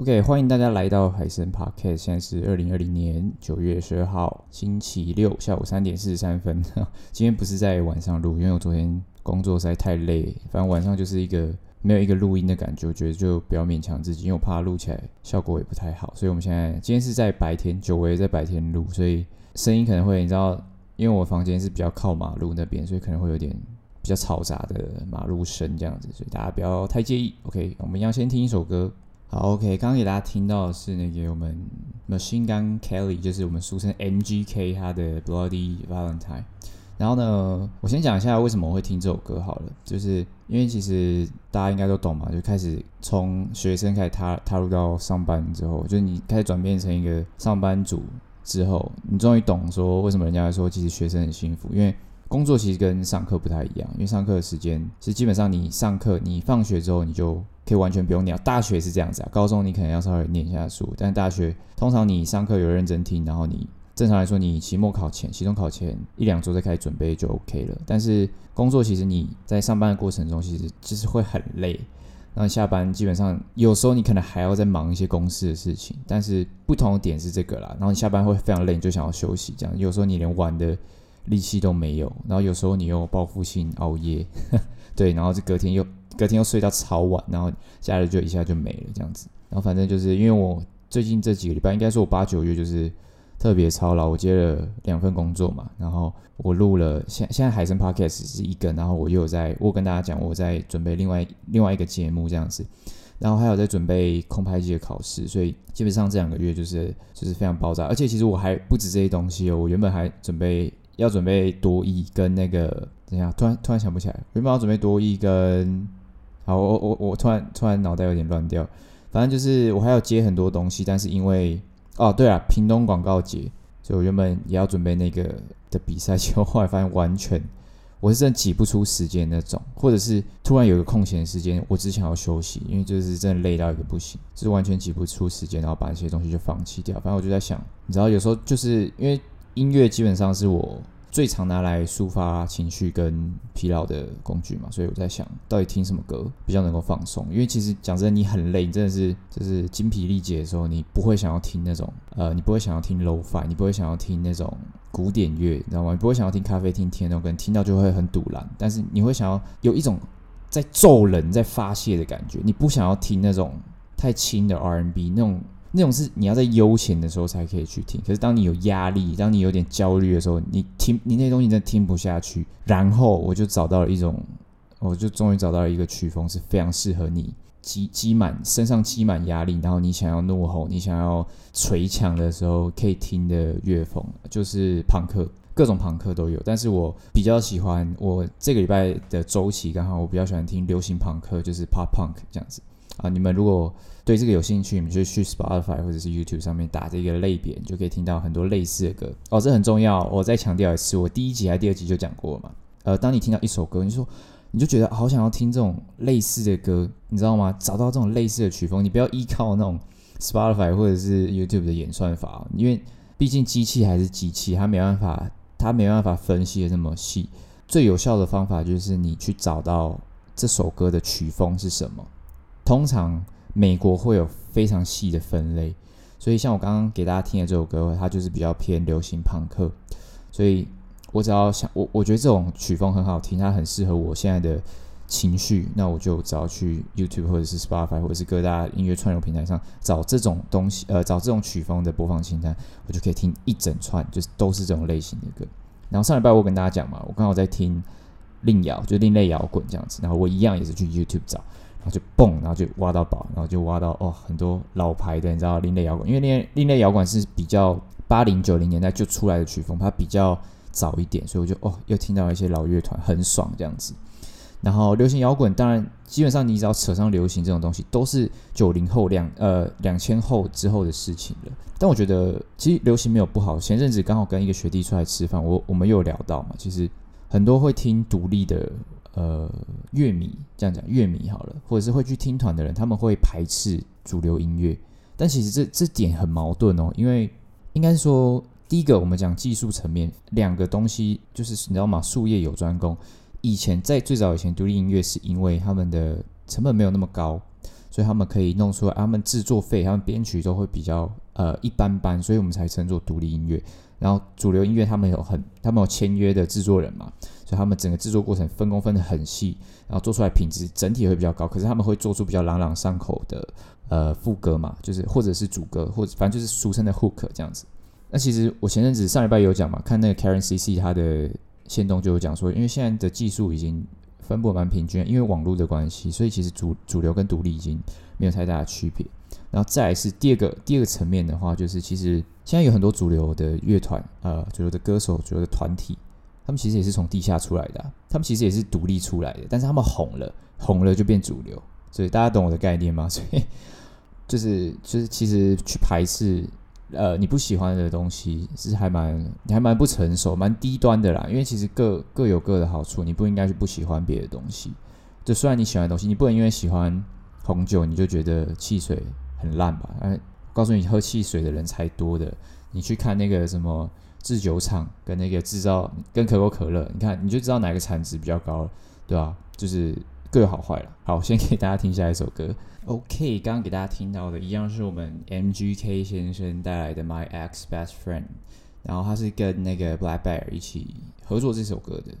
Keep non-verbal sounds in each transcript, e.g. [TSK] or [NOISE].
OK，欢迎大家来到海声 Podcast。现在是二零二零年九月十二号星期六下午三点四十三分。[LAUGHS] 今天不是在晚上录，因为我昨天工作实在太累。反正晚上就是一个没有一个录音的感觉，我觉得就不要勉强自己，因为我怕录起来效果也不太好。所以我们现在今天是在白天，久违在白天录，所以声音可能会你知道，因为我房间是比较靠马路那边，所以可能会有点比较嘈杂的马路声这样子，所以大家不要太介意。OK，我们要先听一首歌。好，OK，刚刚给大家听到的是那个我们 Machine Gun Kelly，就是我们俗称 MGK 他的 Bloody Valentine。然后呢，我先讲一下为什么我会听这首歌好了，就是因为其实大家应该都懂嘛，就开始从学生开始踏踏入到上班之后，就是你开始转变成一个上班族之后，你终于懂说为什么人家说其实学生很幸福，因为工作其实跟上课不太一样，因为上课的时间其实基本上你上课你放学之后你就。可以完全不用念，大学是这样子啊。高中你可能要稍微念一下书，但大学通常你上课有认真听，然后你正常来说，你期末考前、期中考前一两周再开始准备就 OK 了。但是工作其实你在上班的过程中，其实就是会很累。然后下班基本上有时候你可能还要再忙一些公司的事情，但是不同的点是这个啦。然后你下班会非常累，你就想要休息，这样有时候你连玩的力气都没有，然后有时候你又报复性熬夜，[LAUGHS] 对，然后就隔天又。隔天又睡到超晚，然后假日就一下就没了这样子。然后反正就是因为我最近这几个礼拜，应该说我八九月就是特别操劳，我接了两份工作嘛。然后我录了现现在海声 Podcast 是一个，然后我又有在我跟大家讲我在准备另外另外一个节目这样子，然后还有在准备空拍机的考试，所以基本上这两个月就是就是非常爆炸。而且其实我还不止这些东西哦，我原本还准备要准备多益跟那个等下突然突然想不起来，原本要准备多益跟。好，我我我突然突然脑袋有点乱掉，反正就是我还要接很多东西，但是因为哦对啊，屏东广告节，所以我原本也要准备那个的比赛，结果后来发现完全我是真的挤不出时间那种，或者是突然有个空闲时间，我只想要休息，因为就是真的累到一个不行，就是完全挤不出时间，然后把那些东西就放弃掉。反正我就在想，你知道有时候就是因为音乐基本上是我。最常拿来抒发情绪跟疲劳的工具嘛，所以我在想到底听什么歌比较能够放松？因为其实讲真，你很累，你真的是就是精疲力竭的时候，你不会想要听那种呃，你不会想要听 low f i 你不会想要听那种古典乐，你知道吗？你不会想要听咖啡厅听那种，跟听到就会很赌烂。但是你会想要有一种在咒人、在发泄的感觉，你不想要听那种太轻的 R&B 那种。那种是你要在悠闲的时候才可以去听，可是当你有压力、当你有点焦虑的时候，你听你那些东西真的听不下去。然后我就找到了一种，我就终于找到了一个曲风是非常适合你积积满身上积满压力，然后你想要怒吼、你想要捶墙的时候可以听的乐风，就是朋克，各种朋克都有。但是我比较喜欢我这个礼拜的周期，刚好我比较喜欢听流行朋克，就是 Pop Punk 这样子啊。你们如果 [LAUGHS] 对这个有兴趣，你们就去 Spotify 或者是 YouTube 上面打这个类别，你就可以听到很多类似的歌哦。这很重要，我再强调一次，我第一集还是第二集就讲过嘛。呃，当你听到一首歌，你说你就觉得好想要听这种类似的歌，你知道吗？找到这种类似的曲风，你不要依靠那种 Spotify 或者是 YouTube 的演算法，因为毕竟机器还是机器，它没办法，它没办法分析的那么细。最有效的方法就是你去找到这首歌的曲风是什么，通常。美国会有非常细的分类，所以像我刚刚给大家听的这首歌，它就是比较偏流行朋克，所以我只要想我我觉得这种曲风很好听，它很适合我现在的情绪，那我就只要去 YouTube 或者是 Spotify 或者是各大音乐串流平台上找这种东西，呃，找这种曲风的播放清单，我就可以听一整串，就是都是这种类型的歌。然后上礼拜我跟大家讲嘛，我刚好在听另摇，就另类摇滚这样子，然后我一样也是去 YouTube 找。然后就蹦，然后就挖到宝，然后就挖到哦，很多老牌的，你知道另类摇滚，因为另类另类摇滚是比较八零九零年代就出来的曲风，它比较早一点，所以我就哦又听到一些老乐团，很爽这样子。然后流行摇滚，当然基本上你只要扯上流行这种东西，都是九零后两呃两千后之后的事情了。但我觉得其实流行没有不好。前阵子刚好跟一个学弟出来吃饭，我我们又有聊到嘛，其实很多会听独立的。呃，乐迷这样讲，乐迷好了，或者是会去听团的人，他们会排斥主流音乐。但其实这这点很矛盾哦，因为应该说，第一个我们讲技术层面，两个东西就是你知道吗？术业有专攻。以前在最早以前，独立音乐是因为他们的成本没有那么高。所以他们可以弄出来，他们制作费、他们编曲都会比较呃一般般，所以我们才称作独立音乐。然后主流音乐他们有很，他们有签约的制作人嘛，所以他们整个制作过程分工分得很细，然后做出来品质整体会比较高。可是他们会做出比较朗朗上口的呃副歌嘛，就是或者是主歌，或者反正就是俗称的 hook 这样子。那其实我前阵子上礼拜有讲嘛，看那个 Karen CC 他的线动就有讲说，因为现在的技术已经分布蛮平均，因为网络的关系，所以其实主主流跟独立已经没有太大的区别。然后再来是第二个第二个层面的话，就是其实现在有很多主流的乐团，呃，主流的歌手、主流的团体，他们其实也是从地下出来的，他们其实也是独立出来的，但是他们红了，红了就变主流，所以大家懂我的概念吗？[LAUGHS] 所以就是就是其实去排斥呃你不喜欢的东西，是还蛮你还蛮不成熟、蛮低端的啦，因为其实各各有各的好处，你不应该去不喜欢别的东西。就虽然你喜欢的东西，你不能因为喜欢红酒你就觉得汽水。很烂吧？哎，告诉你，喝汽水的人才多的。你去看那个什么制酒厂跟那个制造跟可口可乐，你看你就知道哪个产值比较高了，对吧？就是各有好坏了。好，先给大家听下一首歌。OK，刚刚给大家听到的一样是我们 MGK 先生带来的《My Ex Best Friend》，然后他是跟那个 Black Bear 一起合作这首歌的。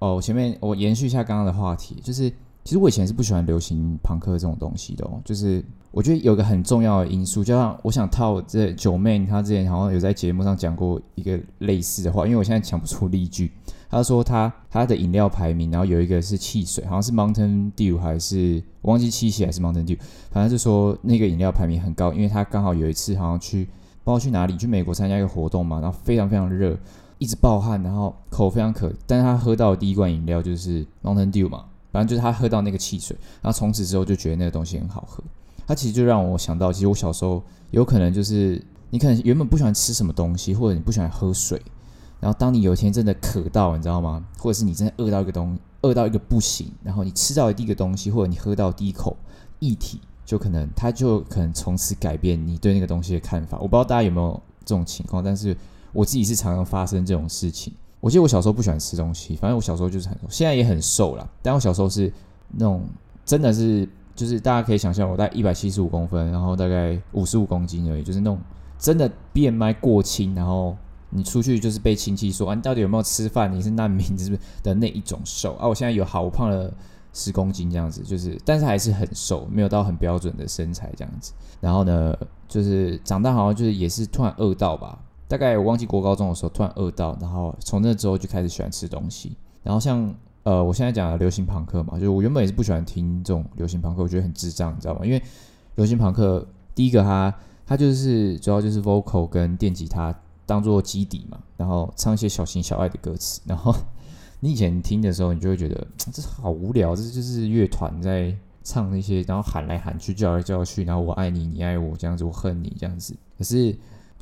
哦，前面我延续一下刚刚的话题，就是。其实我以前是不喜欢流行朋克这种东西的哦，就是我觉得有个很重要的因素，就像我想套这九妹，她之前好像有在节目上讲过一个类似的话，因为我现在讲不出例句。她说她她的饮料排名，然后有一个是汽水，好像是 Mountain Dew 还是我忘记七喜还是 Mountain Dew，反正就说那个饮料排名很高，因为她刚好有一次好像去不知道去哪里，去美国参加一个活动嘛，然后非常非常热，一直暴汗，然后口非常渴，但是她喝到的第一罐饮料就是 Mountain Dew 嘛。反正就是他喝到那个汽水，然后从此之后就觉得那个东西很好喝。他其实就让我想到，其实我小时候有可能就是你可能原本不喜欢吃什么东西，或者你不喜欢喝水，然后当你有一天真的渴到，你知道吗？或者是你真的饿到一个东，饿到一个不行，然后你吃到第一个东西，或者你喝到第一口液体，就可能它就可能从此改变你对那个东西的看法。我不知道大家有没有这种情况，但是我自己是常常发生这种事情。我记得我小时候不喜欢吃东西，反正我小时候就是很瘦，现在也很瘦啦。但我小时候是那种真的是，就是大家可以想象，我大概一百七十五公分，然后大概五十五公斤而已，就是那种真的 BMI 过轻，然后你出去就是被亲戚说啊，你到底有没有吃饭？你是难民是不是的那一种瘦啊？我现在有好，胖了十公斤这样子，就是但是还是很瘦，没有到很标准的身材这样子。然后呢，就是长大好像就是也是突然饿到吧。大概我忘记国高中的时候突然饿到，然后从那之后就开始喜欢吃东西。然后像呃，我现在讲的流行朋克嘛，就是我原本也是不喜欢听这种流行朋克，我觉得很智障，你知道吗？因为流行朋克第一个它它就是主要就是 vocal 跟电吉他当做基底嘛，然后唱一些小情小爱的歌词。然后你以前听的时候，你就会觉得这好无聊，这就是乐团在唱那些，然后喊来喊去，叫来叫去，然后我爱你，你爱我这样子，我恨你这样子。可是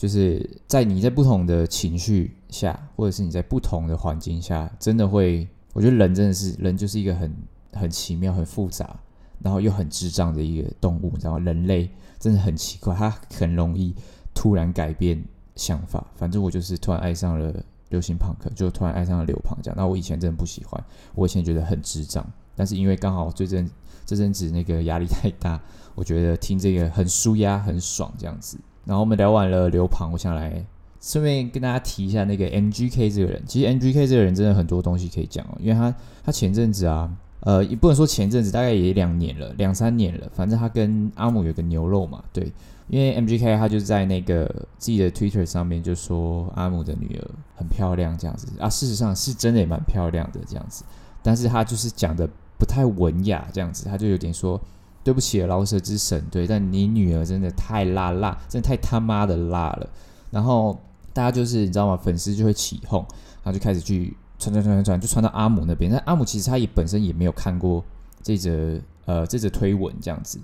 就是在你在不同的情绪下，或者是你在不同的环境下，真的会，我觉得人真的是人，就是一个很很奇妙、很复杂，然后又很智障的一个动物，你知道吗？人类真的很奇怪，他很容易突然改变想法。反正我就是突然爱上了流行朋克，就突然爱上了流行这样。那我以前真的不喜欢，我以前觉得很智障，但是因为刚好最近这阵子那个压力太大，我觉得听这个很舒压、很爽这样子。然后我们聊完了流旁，我想来顺便跟大家提一下那个 MGK 这个人。其实 MGK 这个人真的很多东西可以讲哦，因为他他前阵子啊，呃，也不能说前阵子，大概也两年了，两三年了。反正他跟阿姆有个牛肉嘛，对。因为 MGK 他就在那个自己的 Twitter 上面就说阿姆的女儿很漂亮这样子啊，事实上是真的也蛮漂亮的这样子，但是他就是讲的不太文雅这样子，他就有点说。对不起，饶舌之神，对，但你女儿真的太辣辣，真的太他妈的辣了。然后大家就是你知道吗？粉丝就会起哄，然后就开始去传传传传传，就传到阿姆那边。但阿姆其实他也本身也没有看过这则呃这则推文这样子。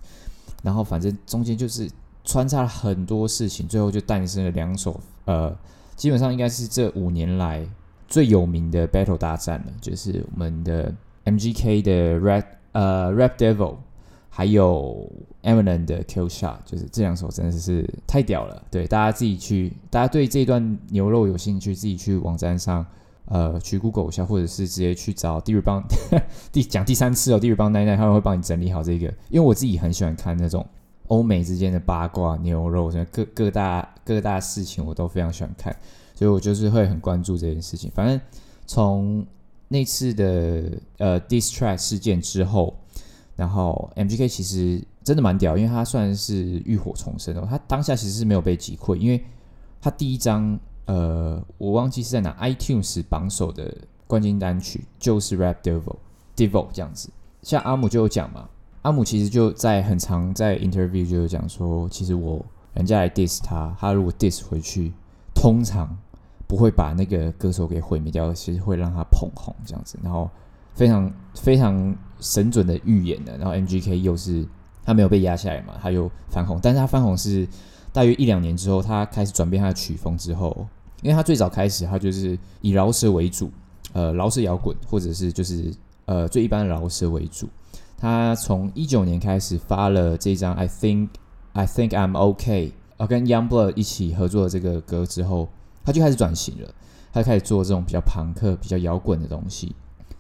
然后反正中间就是穿插了很多事情，最后就诞生了两首呃，基本上应该是这五年来最有名的 battle 大战了，就是我们的 MGK 的 Rap 呃 Rap Devil。还有 Eminem 的 Kill Shot，就是这两首真的是太屌了。对，大家自己去，大家对这段牛肉有兴趣，自己去网站上呃去 Google 一下，或者是直接去找 D-Rebound [LAUGHS] 第讲第三次哦，D-Rebound 奶奶他们会帮你整理好这个。因为我自己很喜欢看那种欧美之间的八卦、牛肉什么各各大各大事情，我都非常喜欢看，所以我就是会很关注这件事情。反正从那次的呃 Diss Track 事件之后，然后 MGK 其实真的蛮屌，因为他算是浴火重生哦。他当下其实是没有被击溃，因为他第一张呃，我忘记是在哪 iTunes 榜首的冠军单曲就是 Rap Devil Devil 这样子。像阿姆就有讲嘛，阿姆其实就在很常在 interview 就有讲说，其实我人家来 diss 他，他如果 diss 回去，通常不会把那个歌手给毁灭掉，其实会让他捧红这样子，然后。非常非常神准的预言的，然后 MGK 又是他没有被压下来嘛，他又翻红，但是他翻红是大约一两年之后，他开始转变他的曲风之后，因为他最早开始他就是以饶舌为主，呃，饶舌摇滚或者是就是呃最一般的饶舌为主，他从一九年开始发了这张 I Think I Think I'm OK，呃，跟 Youngblood 一起合作的这个歌之后，他就开始转型了，他开始做这种比较朋克、比较摇滚的东西。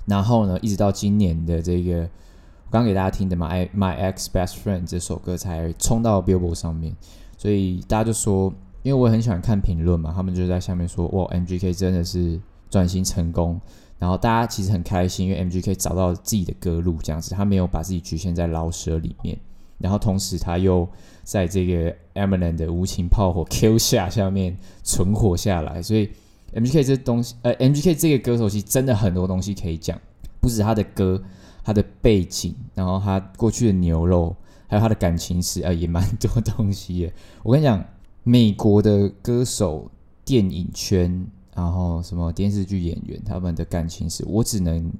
然后呢，一直到今年的这个，我刚给大家听的，《My My Ex Best Friend》这首歌才冲到 Billboard 上面，所以大家就说，因为我很喜欢看评论嘛，他们就在下面说，哇，MGK 真的是转型成功，然后大家其实很开心，因为 MGK 找到自己的歌路，这样子，他没有把自己局限在老舍里面，然后同时他又在这个 Eminem 的无情炮火 Q 下下面存活下来，所以。MGK 这东西，呃，MGK 这个歌手其实真的很多东西可以讲，不止他的歌，他的背景，然后他过去的牛肉，还有他的感情史，呃，也蛮多东西的。[LAUGHS] 我跟你讲，美国的歌手、电影圈，然后什么电视剧演员，他们的感情史，我只能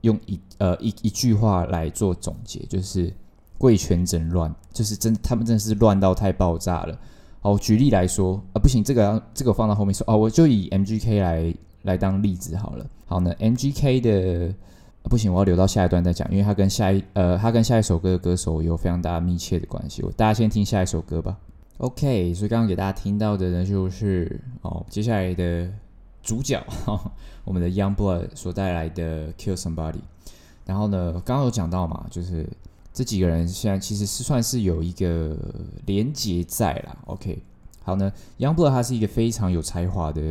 用一呃一一句话来做总结，就是贵圈真乱，就是真，他们真的是乱到太爆炸了。哦，举例来说啊，不行，这个这个放到后面说哦，我就以 MGK 来来当例子好了。好呢，MGK 的不行，我要留到下一段再讲，因为他跟下一呃，他跟下一首歌的歌手有非常大密切的关系。我大家先听下一首歌吧。OK，所以刚刚给大家听到的呢，就是哦，接下来的主角、哦，我们的 Youngblood 所带来的 Kill Somebody。然后呢，刚刚有讲到嘛，就是。这几个人现在其实是算是有一个连结在啦。OK，好呢，Youngblood 他是一个非常有才华的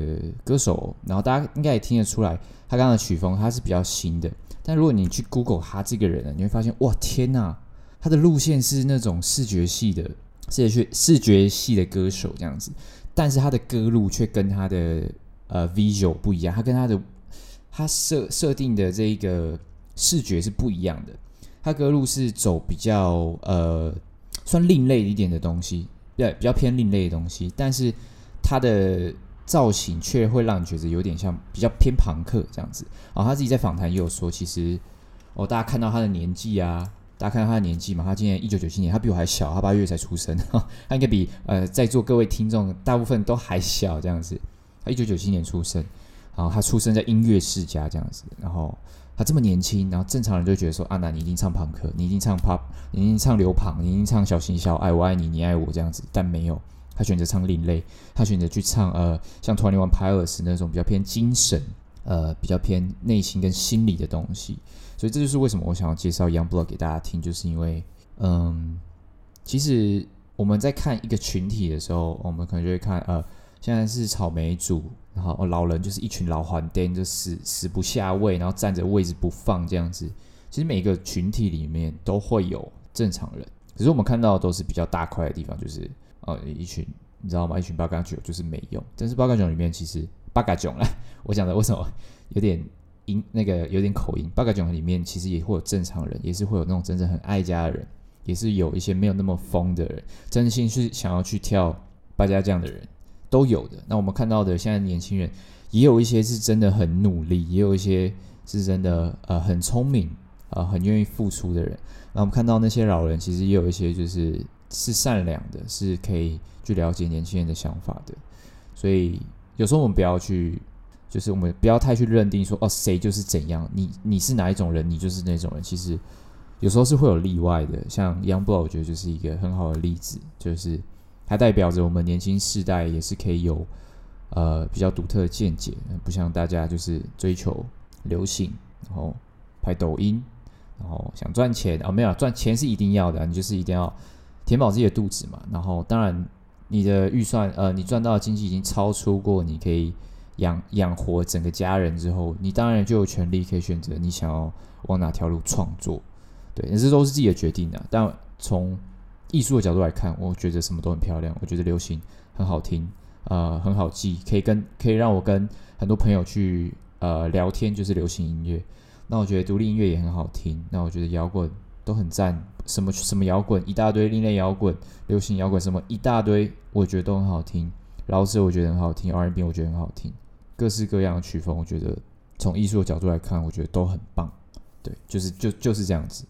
歌手，然后大家应该也听得出来，他刚刚的曲风他是比较新的。但如果你去 Google 他这个人呢，你会发现，哇，天呐，他的路线是那种视觉系的视觉视觉系的歌手这样子，但是他的歌路却跟他的呃 visual 不一样，他跟他的他设设定的这个视觉是不一样的。他歌路是走比较呃，算另类一点的东西，对，比较偏另类的东西，但是他的造型却会让你觉得有点像比较偏朋克这样子。然后他自己在访谈也有说，其实哦，大家看到他的年纪啊，大家看到他的年纪嘛，他今年一九九七年，他比我还小，他八月才出生，[LAUGHS] 他应该比呃在座各位听众大部分都还小这样子。他一九九七年出生，然后他出生在音乐世家这样子，然后。他这么年轻，然后正常人就觉得说：“啊，那你一定唱朋克，你一定唱 pop，你一定唱流旁，你一定唱小情小爱，我爱你，你爱我这样子。”但没有，他选择唱另类，他选择去唱呃，像 Twenty One Pilots 那种比较偏精神，呃，比较偏内心跟心理的东西。所以这就是为什么我想要介绍 Youngblood 给大家听，就是因为，嗯，其实我们在看一个群体的时候，我们可能就会看呃。现在是草莓族，然后老人就是一群老黄灯，就死死不下位，然后占着位置不放这样子。其实每个群体里面都会有正常人，可是我们看到都是比较大块的地方，就是呃一群你知道吗？一群八嘎囧就是没用。但是八嘎囧里面其实八嘎囧啦，[LAUGHS] 我讲的为什么有点音那个有点口音？八嘎囧里面其实也会有正常人，也是会有那种真正很爱家的人，也是有一些没有那么疯的人，真心是想要去跳八家将的人。都有的。那我们看到的现在年轻人，也有一些是真的很努力，也有一些是真的呃很聪明、呃，很愿意付出的人。那我们看到那些老人，其实也有一些就是是善良的，是可以去了解年轻人的想法的。所以有时候我们不要去，就是我们不要太去认定说哦谁就是怎样，你你是哪一种人，你就是那种人。其实有时候是会有例外的。像 Young Bro，我觉得就是一个很好的例子，就是。它代表着我们年轻世代也是可以有呃比较独特的见解，不像大家就是追求流行，然后拍抖音，然后想赚钱啊，没有赚钱是一定要的，你就是一定要填饱自己的肚子嘛。然后当然你的预算呃你赚到的经济已经超出过你可以养养活整个家人之后，你当然就有权利可以选择你想要往哪条路创作，对，这都是自己的决定的。但从艺术的角度来看，我觉得什么都很漂亮。我觉得流行很好听，呃，很好记，可以跟可以让我跟很多朋友去呃聊天，就是流行音乐。那我觉得独立音乐也很好听。那我觉得摇滚都很赞，什么什么摇滚一大堆，另类摇滚、流行摇滚什么一大堆，我觉得都很好听。饶舌我觉得很好听，R&B 我觉得很好听，各式各样的曲风，我觉得从艺术的角度来看，我觉得都很棒。对，就是就就是这样子。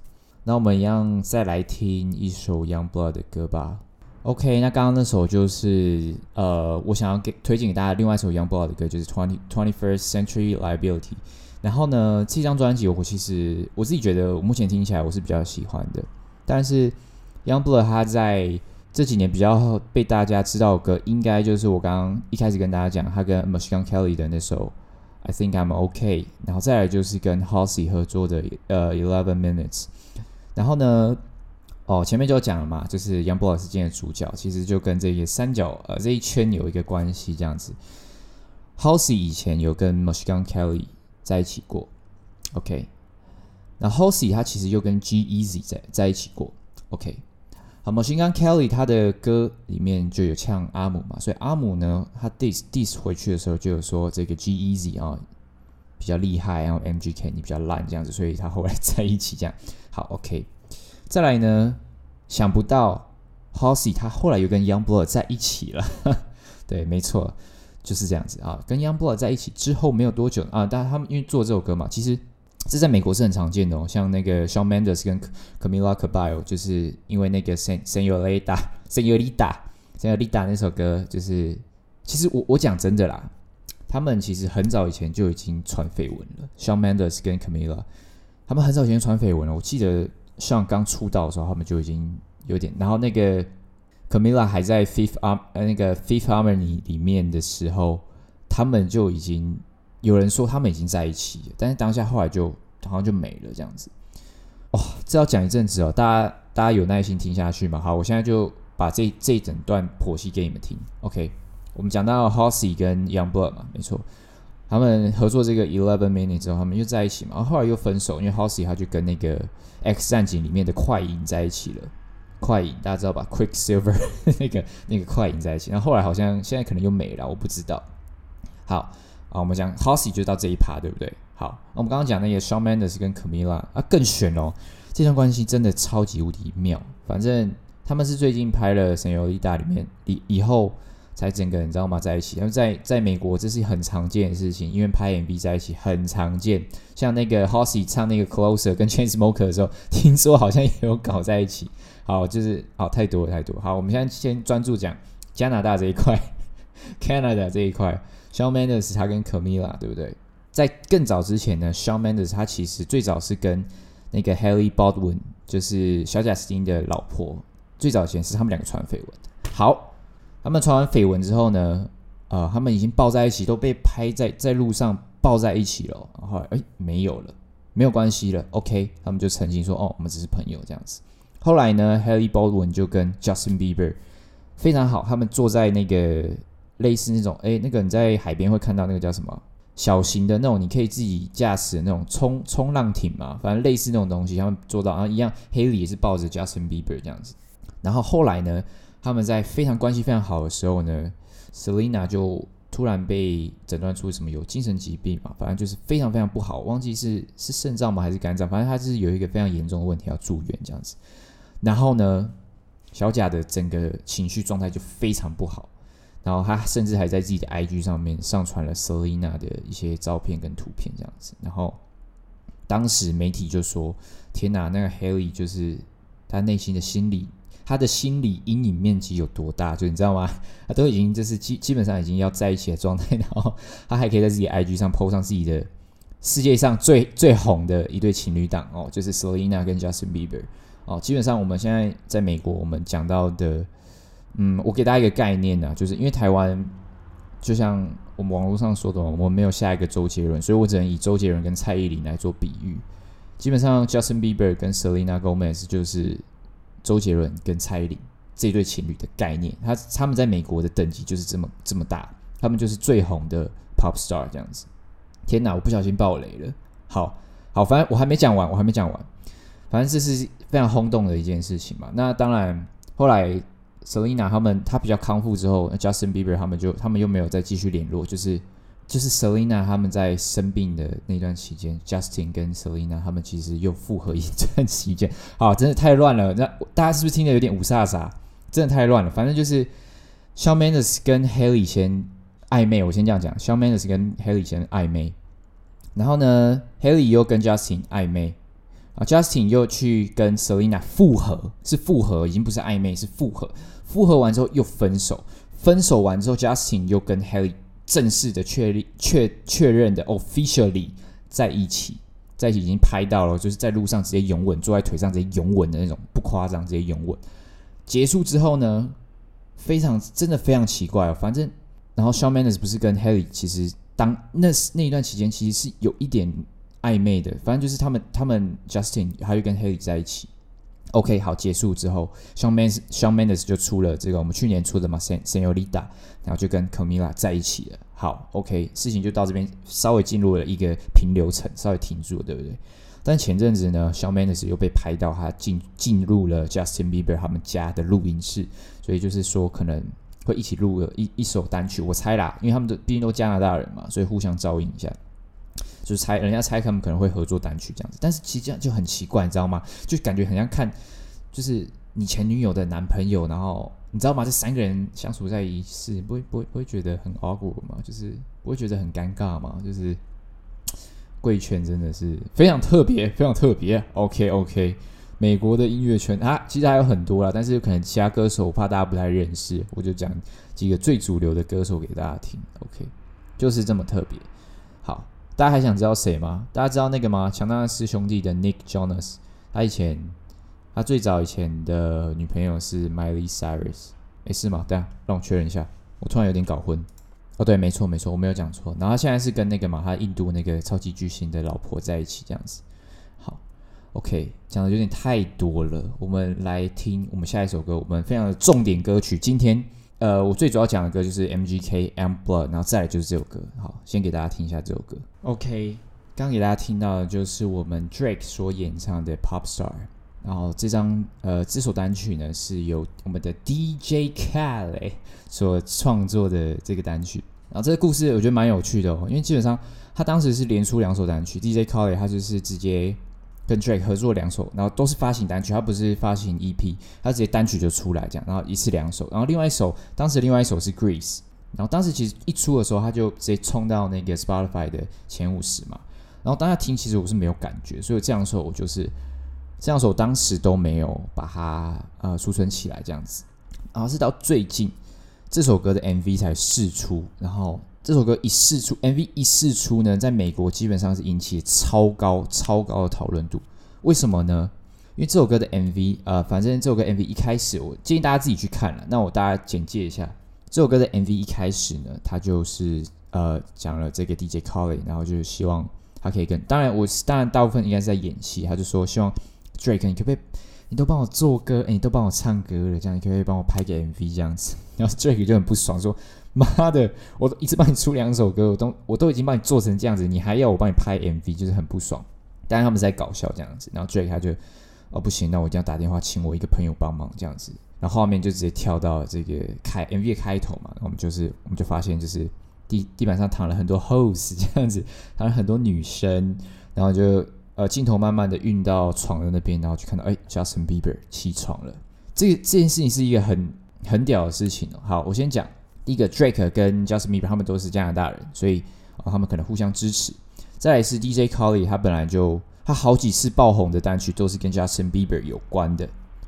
那我们一样再来听一首 Young Blood 的歌吧。OK，那刚刚那首就是呃，我想要给推荐给大家另外一首 Young Blood 的歌，就是 Twenty Twenty First Century Liability。然后呢，这张专辑我其实我自己觉得，我目前听起来我是比较喜欢的。但是 Young Blood 他在这几年比较被大家知道的歌，应该就是我刚刚一开始跟大家讲，他跟 Machine Kelly 的那首 I Think I'm OK。然后再来就是跟 Halsey 合作的呃 Eleven Minutes。然后呢，哦，前面就讲了嘛，就是 Yungblud 事件的主角，其实就跟这些三角呃这一圈有一个关系，这样子。Halsey 以前有跟 Machine Gun Kelly 在一起过，OK。那 Halsey 他其实又跟 G-Eazy 在在一起过，OK。好，Machine Gun Kelly 他的歌里面就有呛阿姆嘛，所以阿姆呢，他 diss diss 回去的时候就有说这个 G-Eazy 啊。比较厉害，然后 MGK 你比较烂这样子，所以他后来 [LAUGHS] 在一起这样。好，OK。再来呢，想不到 Halsey 他后来又跟 Yungblud 在一起了。[LAUGHS] 对，没错，就是这样子啊。跟 Yungblud 在一起之后没有多久啊，但他们因为做这首歌嘛，其实这在美国是很常见的哦。像那个 Shawn Mendes 跟 Camila Cabello，就是因为那个 Sen [LAUGHS] Senorita Senorita Senorita 那首歌，就是其实我我讲真的啦。他们其实很早以前就已经传绯闻了，Shawn Mendes 跟 Camila，他们很早以前传绯闻了。我记得像刚出道的时候，他们就已经有点。然后那个 Camila 还在 Fifth Arm 呃那个 Fifth Harmony 里面的时候，他们就已经有人说他们已经在一起了，但是当下后来就好像就没了这样子。哇、哦，这要讲一阵子哦，大家大家有耐心听下去嘛？好，我现在就把这这一整段剖析给你们听，OK。我们讲到 Halsey 跟 Yungblud 嘛，没错，他们合作这个 Eleven Minutes 之后，他们又在一起嘛，后来又分手，因为 Halsey 他就跟那个 X 战警里面的快银在一起了，快银大家知道吧？Quicksilver [LAUGHS] 那个那个快银在一起，然后后来好像现在可能又没了，我不知道。好啊，我们讲 Halsey 就到这一趴，对不对？好，我们刚刚讲那个 Shawn Mendes 跟 Camila 啊，更悬哦，这段关系真的超级无敌妙。反正他们是最近拍了《神游异大》里面以以后。才整个你知道吗？在一起，然后在在美国这是很常见的事情，因为拍 MV 在一起很常见。像那个 Halsey 唱那个 Closer 跟 Chainsmoker 的时候，[LAUGHS] 听说好像也有搞在一起。好，就是好太多了太多。好，我们现在先专注讲加拿大这一块，[LAUGHS] Canada 这一块。Shawn Mendes 他跟 Camila 对不对？在更早之前呢，Shawn Mendes 他其实最早是跟那个 Haley Baldwin，就是小贾斯汀的老婆，最早前是他们两个传绯闻。好。他们传完绯闻之后呢，呃，他们已经抱在一起，都被拍在在路上抱在一起了。然后哎，没有了，没有关系了。OK，他们就澄清说，哦，我们只是朋友这样子。后来呢，Haley Baldwin 就跟 Justin Bieber 非常好，他们坐在那个类似那种，哎，那个你在海边会看到那个叫什么小型的那种，你可以自己驾驶的那种冲冲浪艇嘛，反正类似那种东西，他们做到，然后一样，Haley 也是抱着 Justin Bieber 这样子。然后后来呢？他们在非常关系非常好的时候呢，Selena 就突然被诊断出什么有精神疾病嘛，反正就是非常非常不好，忘记是是肾脏吗还是肝脏，反正他是有一个非常严重的问题要住院这样子。然后呢，小贾的整个情绪状态就非常不好，然后他甚至还在自己的 IG 上面上传了 Selena 的一些照片跟图片这样子。然后当时媒体就说：“天哪，那个 Haley 就是他内心的心理。”他的心理阴影面积有多大？就你知道吗？[LAUGHS] 他都已经就是基基本上已经要在一起的状态，然后他还可以在自己 IG 上 po 上自己的世界上最最红的一对情侣档哦，就是 Selena 跟 Justin Bieber 哦。基本上我们现在在美国，我们讲到的，嗯，我给大家一个概念呢、就是因为台湾就像我们网络上说的，我们没有下一个周杰伦，所以我只能以周杰伦跟蔡依林来做比喻。基本上，Justin Bieber 跟 Selena Gomez 就是周杰伦跟蔡依林这对情侣的概念。他他们在美国的等级就是这么这么大，他们就是最红的 Pop Star 这样子。天哪，我不小心爆雷了。好好，反正我还没讲完，我还没讲完。反正这是非常轰动的一件事情嘛。那当然，后来 Selena 他们他比较康复之后，Justin Bieber 他们就他们又没有再继续联络，就是就是 Selena 他们在生病的那段期间，Justin 跟 Selena 他们其实又复合一段期间。[LAUGHS] 好，真的太乱了。那大家是不是听得有点五煞煞？真的太乱了。反正就是 Shawn Mendes 跟 Haley 先暧昧，我先这样讲，Shawn Mendes 跟 Haley 先暧昧，然后呢，Haley 又跟 Justin 暧昧。啊，Justin 又去跟 Selena 复合，是复合，已经不是暧昧，是复合。复合完之后又分手，分手完之后，Justin 又跟 Haley 正式的确立、确确认的 officially 在一起，在一起已经拍到了，就是在路上直接拥吻，坐在腿上直接拥吻的那种，不夸张，直接拥吻。结束之后呢，非常真的非常奇怪哦，反正然后 Shawn Mendes 不是跟 Hailey 其实当那那一段期间其实是有一点。暧昧的，反正就是他们，他们 Justin 还有跟 Hailey 在一起。OK，好，结束之后，Sean Mendes 就出了这个我们去年出的嘛，Sen Senorita，然后就跟 Camila 在一起了。好，OK，事情就到这边稍微进入了一个平流程，稍微停住了，对不对？但前阵子呢，Shawn Mendes 又被拍到他进进入了 Justin Bieber 他们家的录音室，所以就是说可能会一起录了一一首单曲，我猜啦，因为他们的毕竟都加拿大人嘛，所以互相照应一下。就是猜，人家猜他们可能会合作单曲这样子，但是其实这样就很奇怪，你知道吗？就感觉很像看，就是你前女友的男朋友，然后你知道吗？这三个人相处在一起，不会不会不会觉得很 awkward 吗？就是不会觉得很尴尬吗？就是 [TSK] 贵圈真的是非常特别，非常特别。OK OK，美国的音乐圈啊，其实还有很多啦，但是可能其他歌手我怕大家不太认识，我就讲几个最主流的歌手给大家听。OK，就是这么特别。好。大家还想知道谁吗？大家知道那个吗？强大的四兄弟的 Nick Jonas，他以前他最早以前的女朋友是 Miley Cyrus，诶，是吗？对啊，让我确认一下，我突然有点搞混。哦，对，没错没错，我没有讲错。然后他现在是跟那个嘛，他印度那个超级巨星的老婆在一起，这样子。好，OK，讲的有点太多了，我们来听我们下一首歌，我们非常的重点歌曲，今天。呃，我最主要讲的歌就是 MGK Amp Blood，然后再来就是这首歌。好，先给大家听一下这首歌。OK，刚给大家听到的就是我们 Drake 所演唱的 Pop Star。然后这张呃这首单曲呢是由我们的 DJ Khaled 所创作的这个单曲。然后这个故事我觉得蛮有趣的哦，因为基本上他当时是连出两首单曲，DJ Khaled 他就是直接。跟 Drake 合作两首，然后都是发行单曲，他不是发行 EP，他直接单曲就出来这样，然后一次两首，然后另外一首，当时另外一首是 Grease，然后当时其实一出的时候，他就直接冲到那个 Spotify 的前五十嘛，然后大家听其实我是没有感觉，所以这样说我就是这样说，我当时都没有把它呃储存起来这样子，然后是到最近这首歌的 MV 才释出，然后。这首歌一释出，MV 一释出呢，在美国基本上是引起超高、超高的讨论度。为什么呢？因为这首歌的 MV，呃，反正这首歌 MV 一开始，我建议大家自己去看了。那我大家简介一下，这首歌的 MV 一开始呢，它就是呃讲了这个 DJ Khaled，然后就是希望他可以跟，当然我当然大部分应该是在演戏，他就说希望 Drake，你可不可以，你都帮我做歌，诶，你都帮我唱歌了，这样你可以帮我拍个 MV 这样子？[LAUGHS] 然后 Drake 就很不爽说。妈的！我一直帮你出两首歌，我都我都已经帮你做成这样子，你还要我帮你拍 MV，就是很不爽。当然他们在搞笑这样子，然后 Drake 他就哦不行，那我一定要打电话请我一个朋友帮忙这样子。然后画面就直接跳到这个开 MV 的开头嘛，我们就是我们就发现就是地地板上躺了很多 hoes 这样子，躺了很多女生，然后就呃镜头慢慢的运到床的那边，然后就看到哎 Justin Bieber 起床了。这个这件事情是一个很很屌的事情哦。好，我先讲。第一个 Drake 跟 Justin Bieber 他们都是加拿大人，所以、他们可能互相支持。再来是 DJ Khaled，他本来就他好几次爆红的单曲都是跟 Justin Bieber 有关的。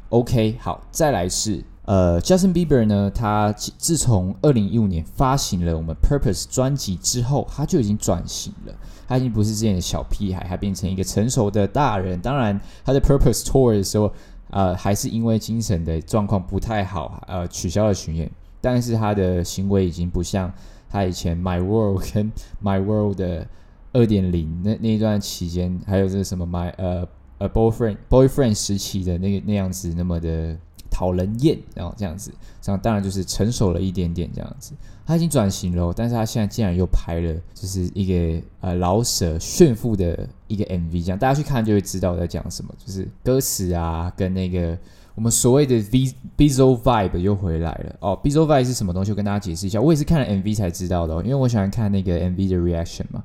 OK，好，再来是呃 Justin Bieber 呢，他自从二零一五年发行了我们 Purpose 专辑之后，他就已经转型了，他已经不是之前的小屁孩，他变成一个成熟的大人。当然，他在 Purpose Tour 的时候，呃，还是因为精神的状况不太好，呃，取消了巡演。但是他的行为已经不像他以前 My World 跟 My World 的二点零那那一段期间，还有这个什么 My 呃呃 Boyfriend Boyfriend 时期的那个那样子那么的讨人厌，然后这样子，这样当然就是成熟了一点点这样子。他已经转型了，但是他现在竟然又拍了，就是一个呃老舍炫富的一个 MV，这样大家去看就会知道我在讲什么，就是歌词啊跟那个我们所谓的 V Bizo Vibe 又回来了哦。Bizo Vibe 是什么东西？我跟大家解释一下，我也是看了 MV 才知道的，哦，因为我喜欢看那个 MV 的 reaction 嘛，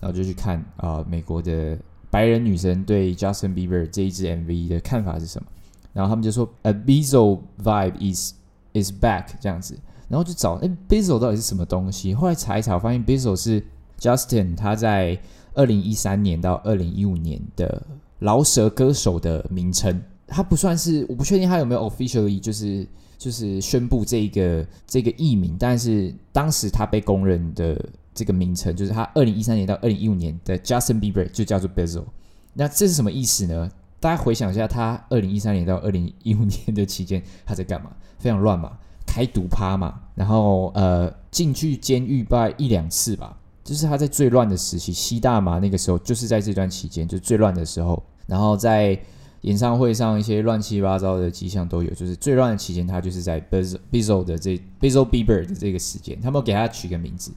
然后就去看啊，呃，美国的白人女生对 Justin Bieber 这一支 MV 的看法是什么，然后他们就说 A Bizo Vibe is is back 这样子。然后就找哎，Bizo 到底是什么东西？后来查一查，我发现 Bizo 是 Justin 他在二零一三年到二零一五年的饶舌歌手的名称。他不算是，我不确定他有没有 officially 就是就是宣布这个这个艺名，但是当时他被公认的这个名称，就是他二零一三年到二零一五年的 Justin Bieber 就叫做 Bizo。那这是什么意思呢？大家回想一下，他二零一三年到二零一五年的期间他在干嘛？非常乱嘛。开毒趴嘛，然后呃进去监狱拜一两次吧，就是他在最乱的时期吸大麻那个时候，就是在这段期间就最乱的时候，然后在演唱会上一些乱七八糟的迹象都有，就是最乱的期间他就是在 Bizo 的这 bizzo Bieber 的这个时间，他们给他取个名字，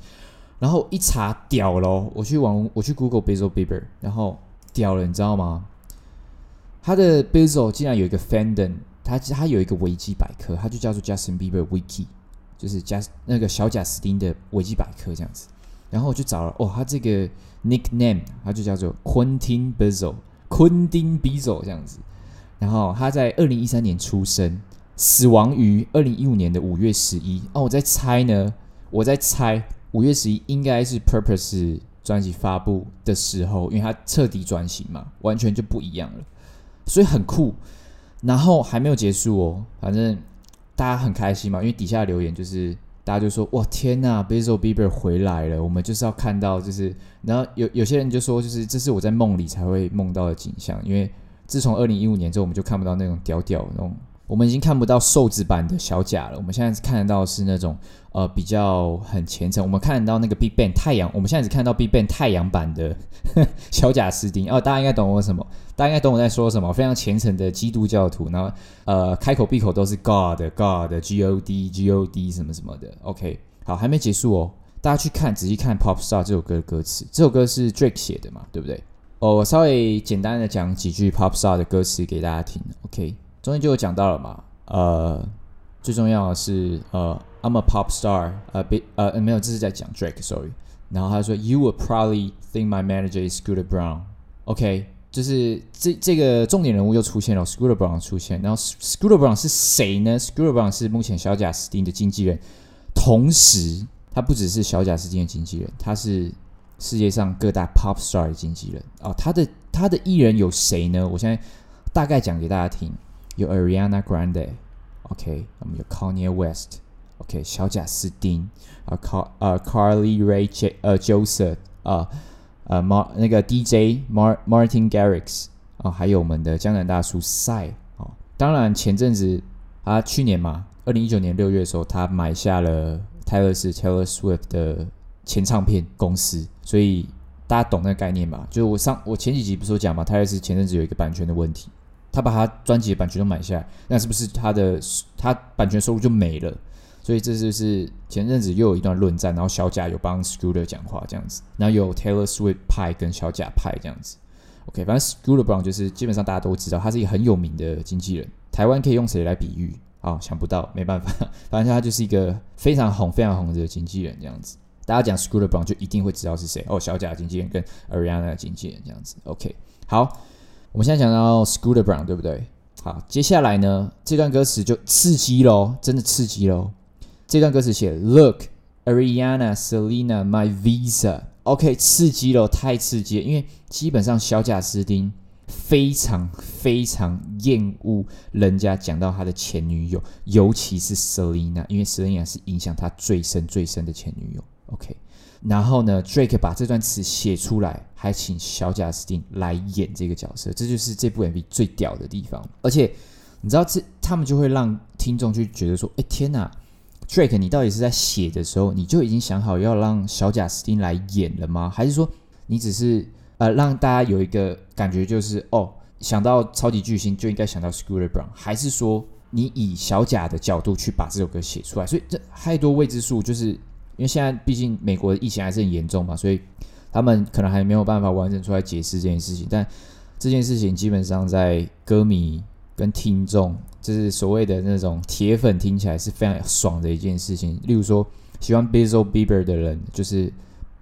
然后一查屌咯，我去网我去 Google Bizo Bieber，然后屌了，你知道吗？他的 Bizo 竟然有一个 fandom。他他有一个维基百科，他就叫做 Justin Bieber Wiki，就是贾那个小贾斯汀的维基百科这样子。然后我就找了，哦，他这个 nickname 他就叫做 Quentin Bizo，昆汀 Bizo 这样子。然后他在二零一三年出生，死亡于二零一五年的五月十一。哦，我在猜呢，我在猜五月十一应该是 Purpose 专辑发布的时候，因为他彻底转型嘛，完全就不一样了，所以很酷。然后还没有结束哦，反正大家很开心嘛，因为底下留言就是大家就说哇天呐，Bizo Bieber 回来了，我们就是要看到，就是然后有有些人就说就是这是我在梦里才会梦到的景象，因为自从二零一五年之后，我们就看不到那种屌屌那种。我们已经看不到瘦子版的小贾了，我们现在看得到是那种呃比较很虔诚。我们看得到那个 Big Bang 太阳，我们现在只看到 Big Bang 太阳版的呵 [LAUGHS] 小贾斯汀。哦，大家应该懂我什么？大家应该懂我在说什么？非常虔诚的基督教徒，然后呃开口闭口都是 God God G O D G O D 什么什么的。OK，好，还没结束哦，大家去看仔细看 Pop Star 这首歌的歌词，这首歌是 Drake 写的嘛，对不对？哦，我稍微简单的讲几句 Pop Star 的歌词给大家听。OK。中间就有讲到了嘛，呃，最重要的是呃，I'm a pop star，呃，别呃没有，这是在讲 Drake，sorry。然后他说，You would probably think my manager is Scooter Brown，OK？就是这这个重点人物又出现了，Scooter Brown 出现。然后 Scooter Brown 是谁呢？Scooter Brown 是目前小贾斯汀的经纪人，同时他不只是小贾斯汀的经纪人，他是世界上各大 pop star 的经纪人哦。他的他的艺人有谁呢？我现在大概讲给大家听。有 Ariana Grande，OK，我们有 Kanye West，OK，小贾斯汀，啊，Car，呃，Carly Rae J，呃，Joseph，啊，呃，Mar 那个 DJ Mar Martin Garrix，啊，还有我们的江南大叔 Psy，啊，当然前阵子他去年嘛，二零一九年六月的时候，他买下了泰勒斯 Taylor Swift 的前唱片公司，所以大家懂那个概念吧？就是我上我前几集不是有讲嘛，泰勒斯前阵子有一个版权的问题。他把他专辑的版权都买下来，那是不是他的他版权收入就没了？所以这就是前阵子又有一段论战，然后小贾有帮 Scooter 讲话这样子，然后有 Taylor Swift 派跟小贾派这样子。OK，反正 Scooter Brown 就是基本上大家都知道，他是一个很有名的经纪人。台湾可以用谁来比喻？啊，想不到，没办法，[LAUGHS] 反正他就是一个非常红、非常红的经纪人这样子。大家讲 Scooter Brown 就一定会知道是谁哦，小贾经纪人跟 Ariana 的经纪人这样子。OK，好。我们现在讲到 Scooter Braun，对不对？好，接下来呢，这段歌词就刺激喽，真的刺激喽。这段歌词写：Look, Ariana, Selena, my visa。OK，刺激喽，太刺激了。因为基本上小贾斯汀非常非常厌恶人家讲到他的前女友，尤其是 Selena，因为 Selena 是影响他最深最深的前女友。OK。然后呢，Drake 把这段词写出来，还请小贾斯汀来演这个角色，这就是这部 MV 最屌的地方。而且，你知道这他们就会让听众就觉得说：“哎，天哪 Drake，你到底是在写的时候，你就已经想好要让小贾斯汀来演了吗？还是说你只是呃让大家有一个感觉，就是哦，想到超级巨星就应该想到 Scooter Brown，还是说你以小贾的角度去把这首歌写出来？所以这太多未知数，就是因为现在毕竟美国的疫情还是很严重嘛，所以他们可能还没有办法完整出来解释这件事情。但这件事情基本上在歌迷跟听众。就是所谓的那种铁粉，听起来是非常爽的一件事情。例如说，喜欢 b i z z l Bieber 的人，就是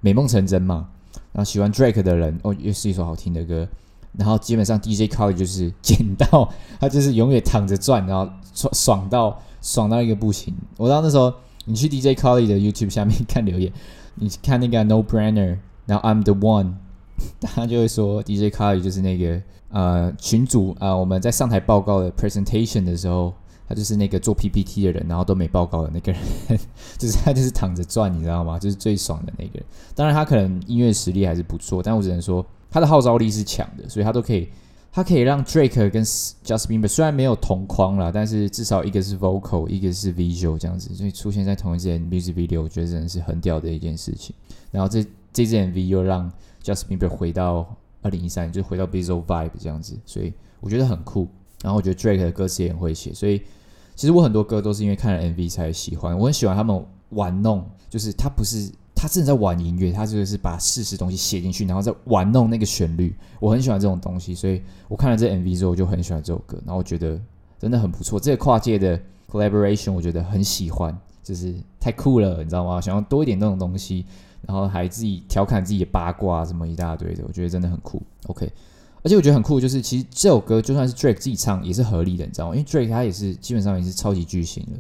美梦成真嘛。然后喜欢 Drake 的人，哦，又是一首好听的歌。然后基本上 DJ Khaled 就是 [LAUGHS] 捡到，他就是永远躺着赚，然后爽爽到爽到一个不行。我到那时候你去 DJ Khaled 的 YouTube 下面看留言，你看那个 No Brainer，然后 I'm the One，[LAUGHS] 他就会说 DJ Khaled 就是那个。呃，群主啊、呃，我们在上台报告的 presentation 的时候，他就是那个做 PPT 的人，然后都没报告的那个人，[LAUGHS] 就是他就是躺着赚，你知道吗？就是最爽的那个人。当然，他可能音乐实力还是不错，但我只能说他的号召力是强的，所以他都可以，他可以让 Drake 跟 Justin Bieber 虽然没有同框啦，但是至少一个是 vocal，一个是 visual 这样子，所以出现在同一支 music video，我觉得真的是很屌的一件事情。然后这这支 MV 又让 Justin Bieber 回到。二零一三就回到 Bizzle Vibe 这样子，所以我觉得很酷。然后我觉得 Drake 的歌词也很会写，所以其实我很多歌都是因为看了 MV 才喜欢。我很喜欢他们玩弄，就是他不是他真的在玩音乐，他就是把事实东西写进去，然后再玩弄那个旋律。我很喜欢这种东西，所以我看了这 MV 之后，我就很喜欢这首歌。然后我觉得真的很不错，这个跨界的 collaboration 我觉得很喜欢，就是太酷了，你知道吗？想要多一点那种东西。然后还自己调侃自己的八卦什么一大堆的，我觉得真的很酷。OK，而且我觉得很酷，就是其实这首歌就算是 Drake 自己唱也是合理的，你知道吗？因为 Drake 他也是基本上也是超级巨星了。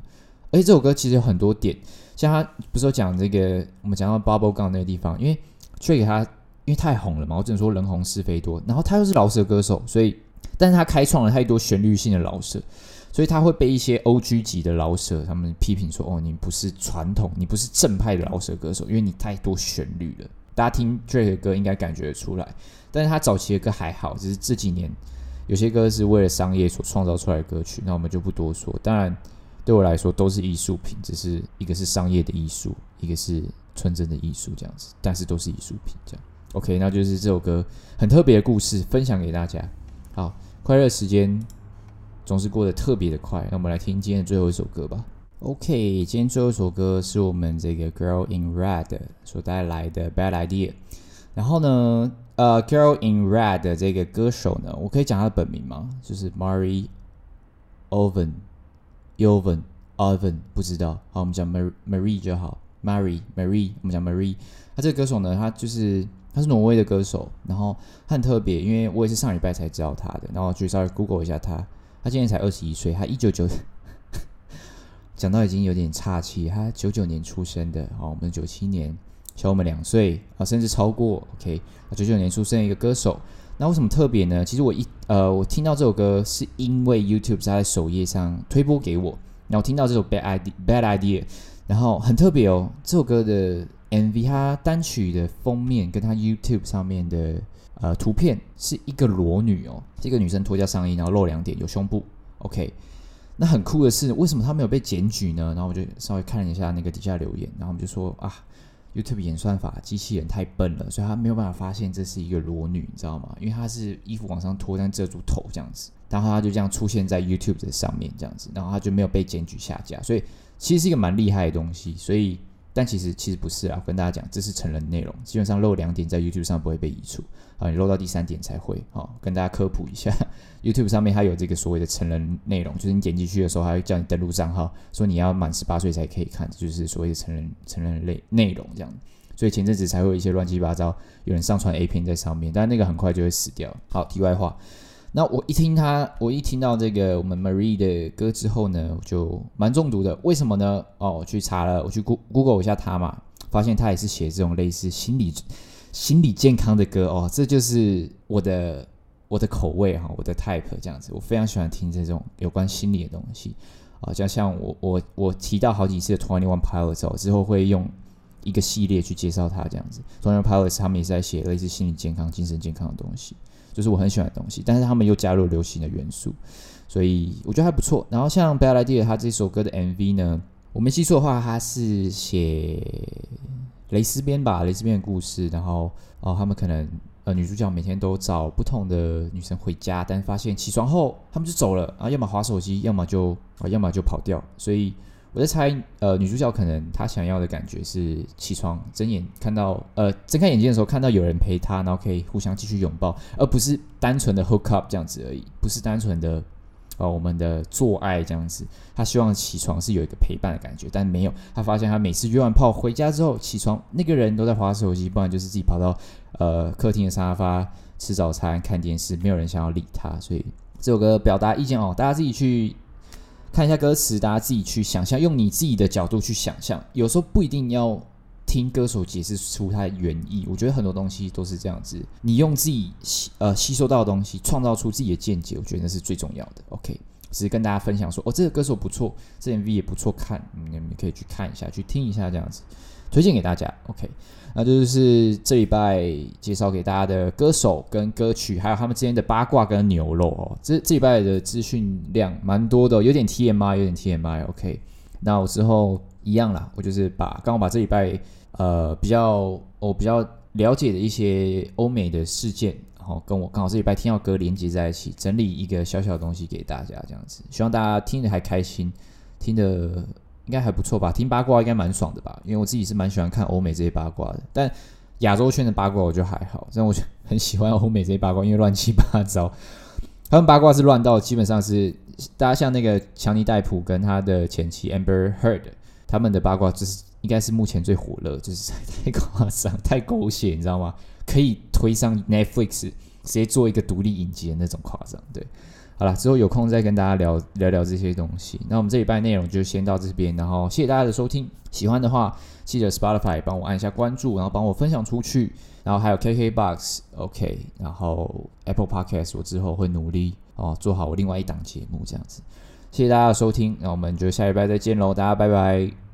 而且这首歌其实有很多点，像他不是说讲这个，我们讲到 Bubble Gum 那个地方，因为 Drake 他因为太红了嘛，我只能说人红是非多。然后他又是饶舌歌手，所以但是他开创了太多旋律性的饶舌。所以他会被一些 OG 级的饶舌他们批评说：“哦，你不是传统，你不是正派的饶舌歌手，因为你太多旋律了。”大家听 Drake 的歌应该感觉出来，但是他早期的歌还好，只是这几年有些歌是为了商业所创造出来的歌曲，那我们就不多说。当然，对我来说都是艺术品，只是一个是商业的艺术，一个是纯真的艺术这样子，但是都是艺术品这样。OK，那就是这首歌很特别的故事，分享给大家。好，快乐时间。总是过得特别的快，那我们来听今天的最后一首歌吧。OK，今天最后一首歌是我们这个 Girl in Red 所带来的 Bad Idea。然后呢，呃，Girl in Red 这个歌手呢，我可以讲他的本名吗？就是 Marie Ovan Mari Oven，Yovan，Oven，不知道。好，我们讲 Marie Marie 就好 Marie，Marie，我们讲 Marie。他这个歌手呢，他就是他是挪威的歌手，然后他很特别，因为我也是上礼拜才知道他的，然后去稍微 Google 一下他。他今年才二十一岁，他一九九，[LAUGHS] 讲到已经有点岔气。他九九年出生的，哦，我们九七年，小我们两岁啊，甚至超过。OK，九九年出生一个歌手，那为什么特别呢？其实我一呃，我听到这首歌是因为 YouTube 在首页上推播给我，然后听到这首 Bad Idea Bad Idea，然后很特别哦，这首歌的 MV，它单曲的封面跟它 YouTube 上面的。呃，图片是一个裸女哦，这个女生脱掉上衣，然后露两点，有胸部。OK，那很酷的是，为什么她没有被检举呢？然后我就稍微看了一下那个底下留言，然后我们就说啊，YouTube 演算法机器人太笨了，所以他没有办法发现这是一个裸女，你知道吗？因为她是衣服往上脱，但遮住头这样子，然后她就这样出现在 YouTube 的上面这样子，然后她就没有被检举下架，所以其实是一个蛮厉害的东西，所以。但其实其实不是啊，跟大家讲，这是成人内容，基本上漏两点在 YouTube 上不会被移除啊，你漏到第三点才会。好、跟大家科普一下，YouTube 上面它有这个所谓的成人内容，就是你点进去的时候，它会叫你登录账号，说你要满十八岁才可以看，就是所谓的成人成人类内容这样。所以前阵子才会有一些乱七八糟有人上传 A 片在上面，但那个很快就会死掉。好，题外话。那我一听他，我一听到这个我们 Marie 的歌之后呢，就蛮中毒的。为什么呢？哦，我去查了，我去 Google 一下他嘛，发现他也是写这种类似心理心理健康的歌哦。这就是我的我的口味哈，我的 type 这样子。我非常喜欢听这种有关心理的东西啊，就像我我我提到好几次的 Twenty One Pilots 之后会用一个系列去介绍他这样子。Twenty One Pilots 他们也是在写类似心理健康、精神健康的东西。就是我很喜欢的东西，但是他们又加入流行的元素，所以我觉得还不错。然后像 Bad Idea 他这首歌的 MV 呢，我没记错的话，他是写蕾丝边吧，蕾丝边的故事。然后哦，他们可能呃女主角每天都找不同的女生回家，但发现起床后他们就走了啊，要么滑手机，要么就啊，要么就跑掉。所以我在猜，呃，女主角可能她想要的感觉是起床睁眼看到呃睁开眼睛的时候看到有人陪她，然后可以互相继续拥抱，而不是单纯的 hook up 这样子而已，不是单纯的。哦，我们的做爱这样子，她希望起床是有一个陪伴的感觉，但没有。她发现她每次约完炮回家之后起床，那个人都在划手机，不然就是自己跑到呃客厅的沙发吃早餐、看电视，没有人想要理她。所以这首歌表达意见哦，大家自己去看一下歌词，大家自己去想象，用你自己的角度去想象。有时候不一定要。听歌手解释出他的原意，我觉得很多东西都是这样子。你用自己吸呃吸收到的东西，创造出自己的见解，我觉得那是最重要的。OK，只是跟大家分享说，哦，这个歌手不错，这 MV 也不错看，你们可以去看一下，去听一下，这样子推荐给大家。OK，那就是这礼拜介绍给大家的歌手跟歌曲，还有他们之间的八卦跟牛肉哦。这这礼拜的资讯量蛮多的，有点 TMI，有点 TMI。OK，那我之后一样啦，我就是把刚好把这礼拜。呃，比较我比较了解的一些欧美的事件，然后跟我刚好这礼拜听到歌连接在一起，整理一个小小的东西给大家，这样子，希望大家听得还开心，听得应该还不错吧？听八卦应该蛮爽的吧？因为我自己是蛮喜欢看欧美这些八卦的，但亚洲圈的八卦我就还好，但我就很喜欢欧美这些八卦，因为乱七八糟，[LAUGHS] 他们八卦是乱到基本上是大家像那个强尼戴普跟他的前妻 Amber Heard，他们的八卦就是。应该是目前最火热，就是太夸张、太狗血，你知道吗？可以推上 Netflix，直接做一个独立影集的那种夸张。对，好了，之后有空再跟大家聊聊聊这些东西。那我们这礼拜内容就先到这边，然后谢谢大家的收听。喜欢的话，记得 Spotify 帮我按一下关注，然后帮我分享出去。然后还有 KKBOX，OK，然后 Apple Podcast，我之后会努力哦，做好我另外一档节目这样子。谢谢大家的收听，那我们就下礼拜再见喽，大家拜拜。